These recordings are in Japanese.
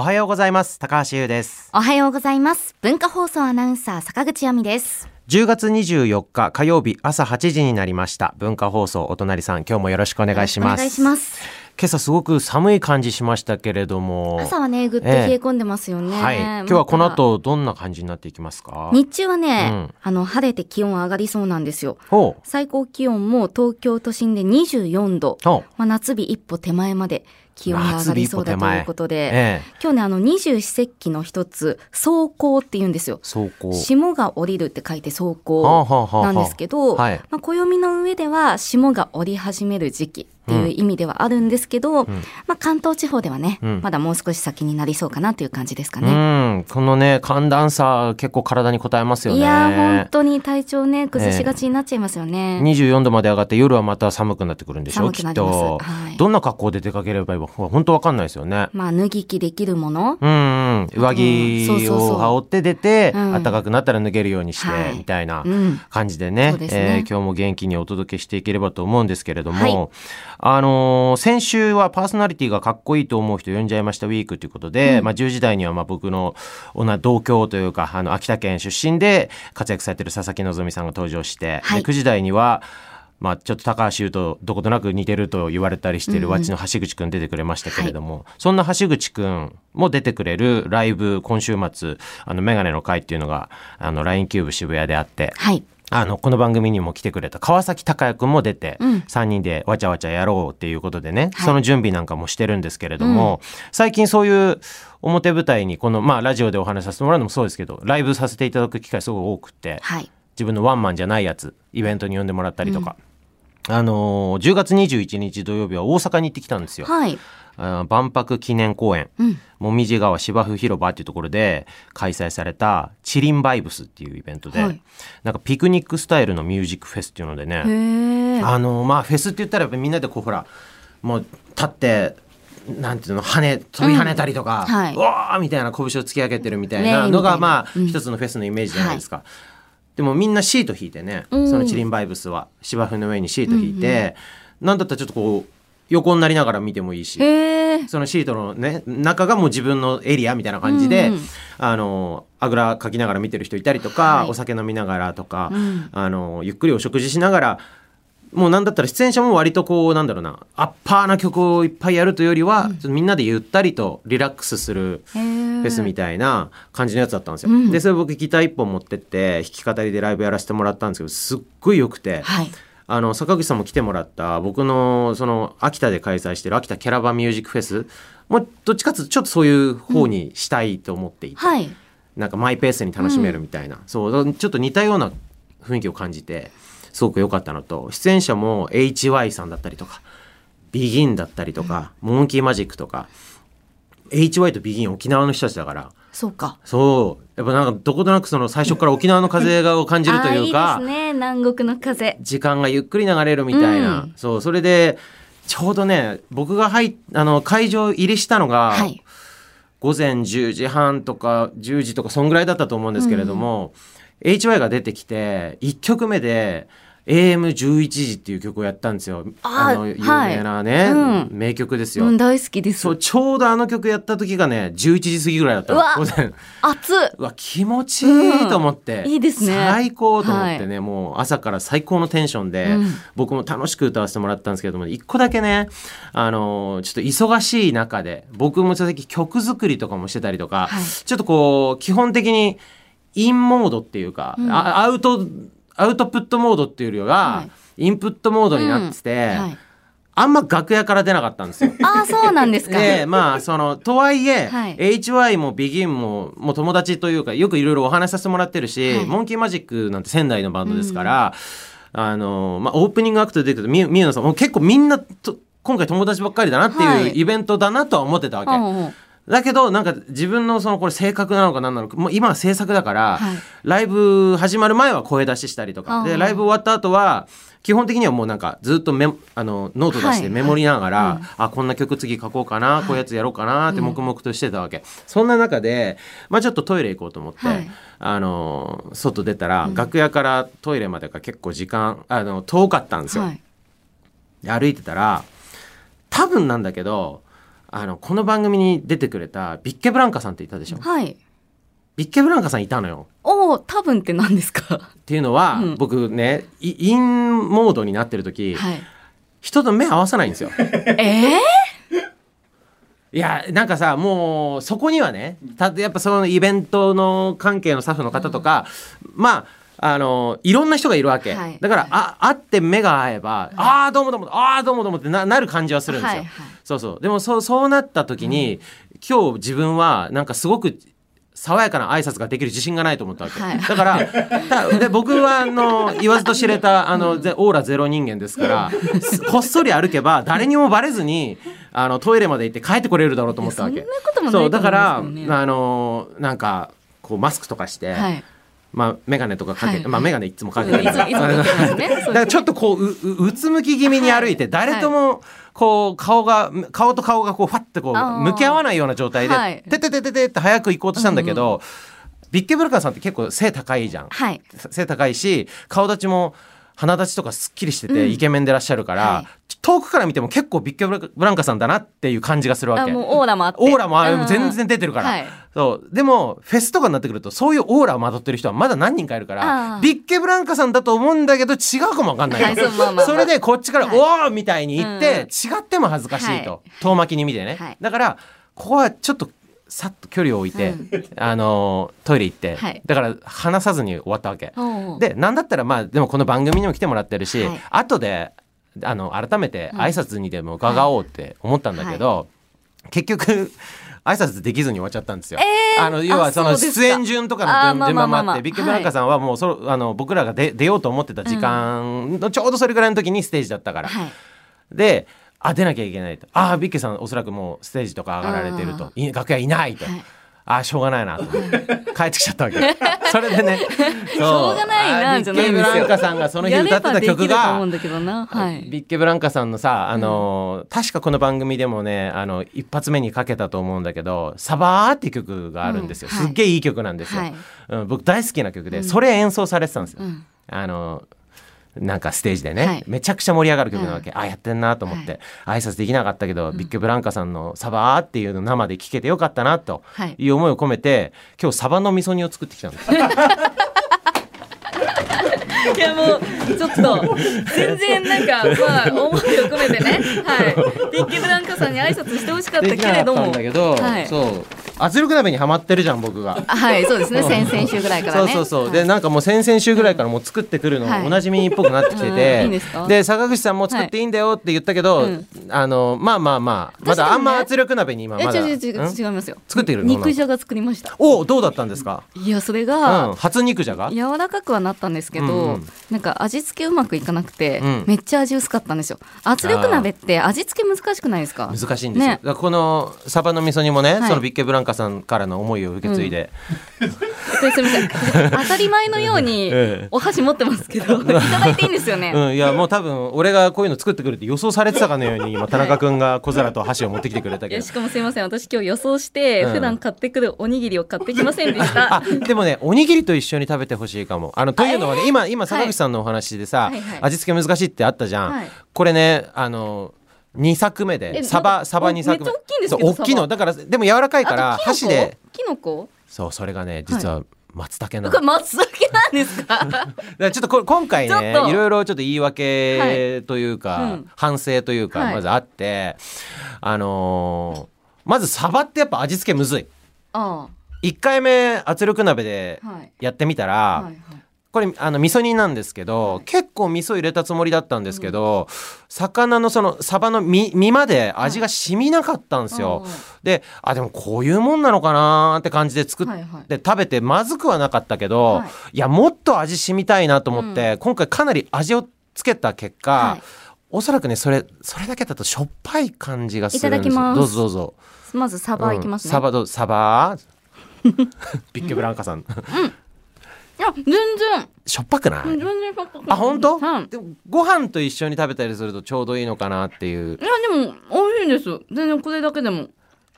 おはようございます。高橋優です。おはようございます。文化放送アナウンサー坂口亜美です。10月24日火曜日朝8時になりました。文化放送お隣さん今日もよろしくお願いします。お願いします。今朝すごく寒い感じしましたけれども。朝はねぐっと冷え込んでますよね、はい。今日はこの後どんな感じになっていきますか？日中はね、うん。あの晴れて気温上がりそうなんですよ。最高気温も東京都心で24度、まあ、夏日一歩手前まで気温が上がりそうだということで、ええ。今日ねあの二十四節気の一つ霜降って言うんですよ。霜が降りるって書いて霜はあ降なんですけど、はい。まあ、暦の上では霜が降り始める時期っていう意味ではあるんですけど、まあ、関東地方ではね、うん。まだもう少し先になりそうかなという感じですかうね。ん。このね寒暖差結構体に応えますよね。いやー本当に体調ね崩しがちになっちゃいますよね。24度まで上がって夜はまた寒くなってくるんでしょ寒くなります。きっと、はい。どんな格好で出かければ本当わかんないですよね。まあ脱ぎ着できるもの、うんうん、上着を羽織って出て、うん。暖かくなったら脱げるようにして、はい。みたいなうん。感じでね,、そうですね。えー今日も元気にお届けしていければと思うんですけれども、はい。あのー先週はパーソナリティがかっこいいと思う人呼んじゃいましたウィークということで、うん。まあ、10時台にはまあ僕の同郷というかあの秋田県出身で活躍されてる佐々木希さんが登場して、はい。で9時台にはまあ、ちょっと高橋優とどことなく似てると言われたりしてるうんうん。わっちの橋口くん出てくれましたけれども、そんな橋口くんも出てくれるライブ今週末あのメガネの会っていうのがあの LINE キューブ渋谷であってはい。あのこの番組にも来てくれた川崎隆也くんも出て、うん。3人でわちゃわちゃやろうっていうことでね、はい。その準備なんかもしてるんですけれども、最近そういう表舞台にこのまあラジオでお話しさせてもらうのもそうですけどライブさせていただく機会すごい多くって、はい。自分のワンマンじゃないやつイベントに呼んでもらったりとか、あのー10月21日土曜日は大阪に行ってきたんですよ。はい。万博記念公園、うん。もみじ川芝生広場っていうところで開催されたチリンバイブスっていうイベントで、はい。なんかピクニックスタイルのミュージックフェスっていうのでね、あのーまあフェスって言ったらみんなでこうほらもう立ってなんていうの跳ね飛び跳ねたりとか、うん。はい。うわーみたいな拳を突き上げてるみたいなねのが、まあ、うん。一つのフェスのイメージじゃないですか。でもみんなシート引いてね、うん。そのチリンバイブスは。芝生の上にシート引いて、なんだったらちょっとこう横になりながら見てもいいし。そのシートのね中がもう自分のエリアみたいな感じで、うんうん。あのあぐらかきながら見てる人いたりとか、はい。お酒飲みながらとか、うん。あのゆっくりお食事しながらもうなんだったら出演者も割とこうなんだろうなアッパーな曲をいっぱいやるというよりは、ちょっとみんなでゆったりとリラックスするフェスみたいな感じのやつだったんですよ。うん。でそれ僕ギター一本持ってって弾き語りでライブやらせてもらったんですけどすっごい良くて。はい。あの坂口さんも来てもらった僕のその秋田で開催してる秋田キャラバンミュージックフェスもうどっちかというとちょっとそういう方にしたいと思っていて、はい。なんかマイペースに楽しめるみたいな、そうちょっと似たような雰囲気を感じてすごく良かったのと出演者も HY さんだったりとか BEGIN だったりとか、モンキーマジックとか HY と BEGIN 沖縄の人たちだから。そうか。そう。やっぱなんかどことなくその最初から沖縄の風を感じるというか。いいですね南国の風。時間がゆっくり流れるみたいな、うん。そうそれでちょうどね僕が入っあの会場入りしたのが、はい。午前10時半とか10時とかそんぐらいだったと思うんですけれども、HY が出てきて1曲目で AM11 時っていう曲をやったんですよ。あの有名なね、はいうん。名曲ですよ、うん大好きです。そうちょうどあの曲やった時がね11時過ぎぐらいだった。のうわ午前熱っ。うわ気持ちいいと思って、うんいいですね。最高と思ってね、もう朝から最高のテンションで、うん。僕も楽しく歌わせてもらったんですけれども一個だけねあのーちょっと忙しい中で僕も最近曲作りとかもしてたりとか、はい。ちょっとこう基本的にインモードっていうか、うん。あアウトアウトプットモードっていうよりは、はい。インプットモードになってて、はい。あんま楽屋から出なかったんですよ。ああそうなんですか。でまあそのとはいえ、はい。HY も BEGIN ももう友達というかよくいろいろお話しさせてもらってるし、はい。モンキーマジックなんて仙台のバンドですから、あのまあ、オープニングアクトで出てくるみ宮野さんもう結構みんなと今回友達ばっかりだなってはい。いうイベントだなとは思ってたわけ。うんうんだけどなんか自分のそのこれ性格なのか何なのかもう今は制作だから、はい。ライブ始まる前は声出ししたりとか。でライブ終わった後は基本的にはもうなんかずっとメあのノート出してはい。メモりながら、はい。あこんな曲次書こうかな、い。こういうやつやろうかなってうん。黙々としてたわけ、そんな中で、まあ、ちょっとトイレ行こうと思って、はい。あの外出たら、うん。楽屋からトイレまでが結構時間あの遠かったんですよ。歩いてたら多分なんだけどあのこの番組に出てくれたビッケブランカさんっていたでしょ？はい。ビッケブランカさんいたのよ。おお多分って何ですか？っていうのは、うん。僕ねイインモードになってる時、はい。人と目合わさないんですよ。えいやなんかさもうそこにはねたやっぱそのイベントの関係のスタッフの方とか、まああのいろんな人がいるわけ、はい。だからあ会って目が合えば、ああどうもどうもああどうもどうもってななる感じはするんですよ、はいはい。そうそう。でもそうそうなった時に、今日自分はなんかすごく爽やかな挨拶ができる自信がないと思ったわけ、はい。だからたで僕はあの言わずと知れたあのぜオーラゼロ人間ですからすこっそり歩けば誰にもバレずにあのトイレまで行って帰ってこれるだろうと思ったわけ。そんなこともないそうだから、と思うんですよねあのなんかこうマスクとかして、はいまあ眼鏡とかかけて、はい。まあ眼鏡いつもかけて。だからちょっとこううううつむき気味に歩いて、はい誰ともこう顔が顔と顔がこうファッてこう向き合わないような状態で、はい。てててててって早く行こうとしたんだけど、ビッケブルカーさんって結構背高いじゃん。はい。背高いし顔立ちも鼻立ちとかすっきりしてて、うん。イケメンでいらっしゃるから、はい。遠くから見ても結構ビッケブランカさんだなっていう感じがするわけ。オーラもあって。オーラも全然出てるから、はい。そう。でもフェスとかになってくるとそういうオーラをまとってる人はまだ何人かいるからビッケブランカさんだと思うんだけど違うかもわかんない。と、はいそれでこっちから「はい。おー!」みたいに言って、うん。違っても恥ずかしいと、はい。遠巻きに見てね、はい。だからここはちょっとさっと距離を置いて、あのートイレ行って、はい。だから話さずに終わったわけ。でなんだったらまあでもこの番組にも来てもらってるし、はい。後であの改めて挨拶にでも伺おうって思ったんだけど、結局挨拶できずに終わっちゃったんですよ。えーあの要はその出演順とかの順番もあってビッグブランカさんはもうそあの僕らが出出ようと思ってた時間のちょうどそれぐらいの時にステージだったから。はい。であ出なきゃいけないと。ああビッケさんおそらくもうステージとか上がられてると。い楽屋いないと、はい。ああしょうがないなと。帰ってきちゃったわけ。それでねししょうがないなじゃないビッケブランカさんがその日歌ってた曲がうんだけどな。はい。ビッケブランカさんのさ、あのー確かこの番組でもねあの一発目にかけたと思うんだけど「サバー」っていう曲があるんですよ、うんはい。すっげえいい曲なんですよ、はい。うん、僕大好きな曲で、それ演奏されてたんですよ、うん。あのなんかステージでね、はい。めちゃくちゃ盛り上がる曲なわけ、あやってんなと思って、挨拶できなかったけど、ビッケブランカさんの「サバー」っていうの生で聴けてよかったなとはい。いう思いを込めて今日サバの味噌煮を作ってきたんです。よ いやもうちょっと全然なんかまあ思いを込めてね。はい。ビッケブランカさんに挨拶してほしかったできなかったけれどもんだけど、はい。そう圧力鍋にはまってるじゃん僕が。あはいそうですね。先々週ぐらいからね。そうそうそう、はい。でなんかもう先々週ぐらいからもう作ってくるのはい。おなじみっぽくなってきてて、いんで坂口さんも作っていいんだよって言ったけど、うんあのまあまあまあまだあんま圧力鍋に今えまだ、違う違う違いますよ。作ってるの？肉じゃが作りました。おどうだったんですか、いやそれうがん、初肉じゃが？柔らかくはなったんですけど、うん。うんなんか味付けうまくいかなくて、うん。めっちゃ味薄かったんですよ。圧力鍋って味付け難しくないですか？難しいんですよ、ね。このサバの味噌煮もね、はい。そのビッケブランカさんからの思いを受け継いで、ですみません。当たり前のようにええ。お箸持ってますけど いただいていいんですよね、うん、いやもう多分俺がこういうの作ってくるって予想されてたかのように今田中君が小皿と箸を持ってきてくれたけど。いやしかもすいません。私今日予想して、うん。普段買ってくるおにぎりを買ってきませんでした。あでもねおにぎりと一緒に食べてほしいかも。あのというのはね、今今坂口さんのお話でさ、はいはいはい。味付け難しいってあったじゃん、はい。これねあの2作目でえサバサバ2作目。めっちゃ大きいんですけ大きいの。だからでも柔らかいから箸で。キノコ？そうそれがね実は松茸なの、これ松茸なんですか？ちょっとこ今回ねいろいろちょっと言い訳というか、はいうん。反省というか、はい。まずあってあのーまずサバってやっぱ味付けむずい。あ1回目圧力鍋でやってみたら、はいはいこれあの味噌煮なんですけど、はい。結構味噌入れたつもりだったんですけど、魚のそのサバの身身まで味が染みなかったんですよ。はいであでもこういうもんなのかなーって感じで作って、はいはい。食べてまずくはなかったけど、はい。い、やもっと味染みたいなと思って、今回かなり味をつけた結果、はい。おそらくねそれそれだけだとしょっぱい感じがするんですよ。いただきます。どうぞどうぞ。まずサバいきますね、うんサバどうサバ？ビッケブランカさんいや全然。しょっぱくない、全然しょっぱくない。あ本当、はい。でもご飯と一緒に食べたりするとちょうどいいのかなっていう。いやでも美味しいです。全然これだけでも。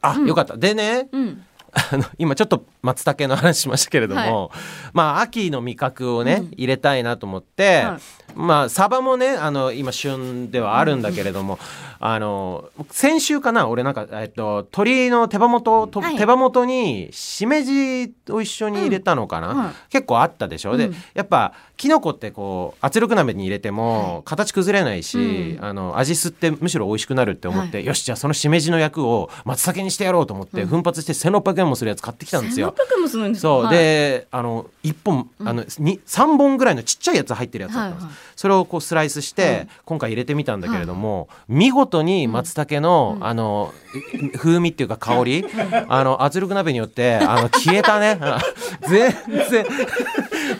あ、よかった。でねうん。あの今ちょっと松茸の話しましたけれども、まあ秋の味覚をね、うん。入れたいなと思って、はい。まあサバもねあの今旬ではあるんだけれども、あの先週かな俺なんか、えっと、鶏の手羽元と、はい。手羽元にしめじを一緒に入れたのかな、うん。はい結構あったでしょ、でうん。やっぱきのこってこう圧力鍋に入れても形崩れないし、うん。あの味吸ってむしろ美味しくなるって思って、よしじゃあそのしめじの役を松茸にしてやろうと思って、奮発して1600円もするやつ買ってきたんですよ。1600もするんですか？そう、はい。であの1本あの、に3本ぐらいのちっちゃいやつ入ってるやつだったんです、はいはい。それをこうスライスして、今回入れてみたんだけれども、見事に松茸の、あの風味っていうか香り、あの圧力鍋によってあの消えたね。あ 全然。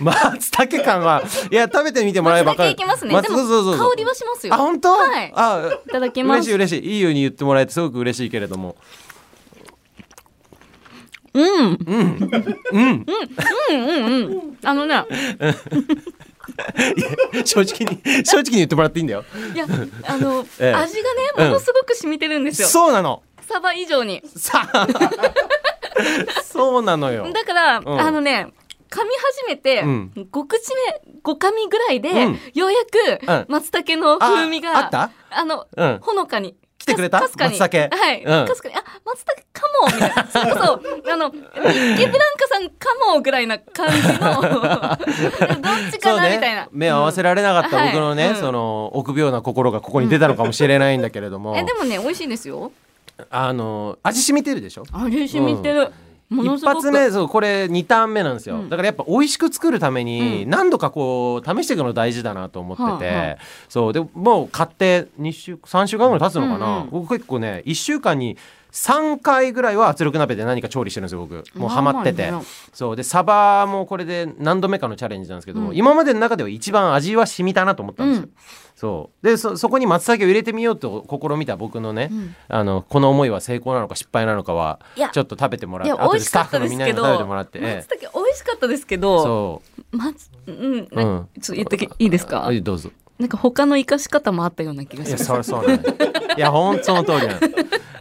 松茸感はいや食べてみてもらえば分かる。松茸いきますね。松でもそうそうそう。香りはしますよ。あ本当、はい。あいただきます。嬉しい嬉しい。いいように言ってもらえてすごく嬉しいけれどもうん。うん。うん。うん。うん。うん。あのね正直に正直に言ってもらっていいん。だよいやあの、ええ味がねものすごく染みてるん。ですよ、そうなのサバ以上にさあそうなのよだから、うん。あのね噛み始めて、うん。5口目5噛みぐらいで、うん。ようやく松茸の風味があったあの、ほのかにてくれた？松茸。はい、うん。かに。あ松茸かも。みたいな。それこそあのミッケ・ブランカさんかもぐらいな感じの。どっちかなみたいな、ね。目を合わせられなかったうん。僕のね、はい。その臆病な心がここに出たのかもしれないんだけれども、えでもね美味しいですよ。あの味染みてるでしょ？味染みてる、一発目そうこれ2ターン目なんですよ、うん。だからやっぱ美味しく作るためにうん。何度かこう試していくの大事だなと思ってて、はあはあそうでもう買って2週3週間ぐらい経つのかな、うんうん僕結構ね1週間に3回ぐらいは圧力鍋で何か調理してるんですよ僕。もうハマってて、そう。でサバもこれで何度目かのチャレンジなんですけども、うん今までの中では一番味は染みたなと思ったんですよ、うん。そう。でそそこに松茸を入れてみようと試みた僕のね、うん。あのこの思いは成功なのか失敗なのかはいや。ちょっと食べてもらっていや美味しかったですけど後でスタッフのみんなに食べてもらって、え松茸美味しかったですけえどそ松うん、う、なうん、ちょっと言ってきいいですか？はいどうぞ。なんか他の生かし方もあったような気がいやします。そりゃそうなんいやほんとその通りなの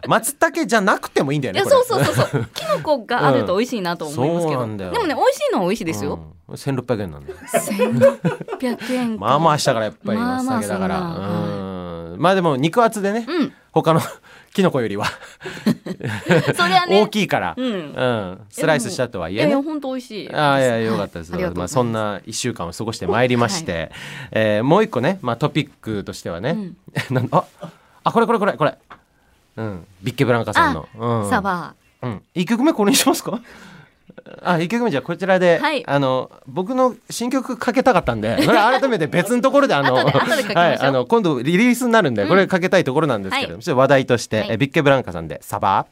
松茸じゃなくてもいいんだよいやねこれ。そうそうそう。そうキノコがあると美味しいなと思いますけど、そうなんだよ。でもね美味しいのは美味しいですよ、うん、1600円なんだよ。1600円かまあまあしたからやっぱりまあまあ松茸だから、そんな。うん。まあでも肉厚でね、うん。他の キノコよりは。それはね。大きいから、うん。うん。スライスしたとはいいやいやえね本当美味しい。ああいやよかったです、まあ、そんな1週間を過ごしてまいりまして、えーもう一個ね、まあ、トピックとしてはね、うん。なんああこれこれこれこれ、うん、ビッケブランカさんの、うん、サバ。うん、1曲目これにしますか？あ1曲目じゃあこちらで、はい。あの僕の新曲かけたかったんでこれ改めて別のところであの はい、あの今度リリースになるんで、これかけたいところなんですけれども、はい。ちょっと話題として、はい。えビッケブランカさんで「サバ」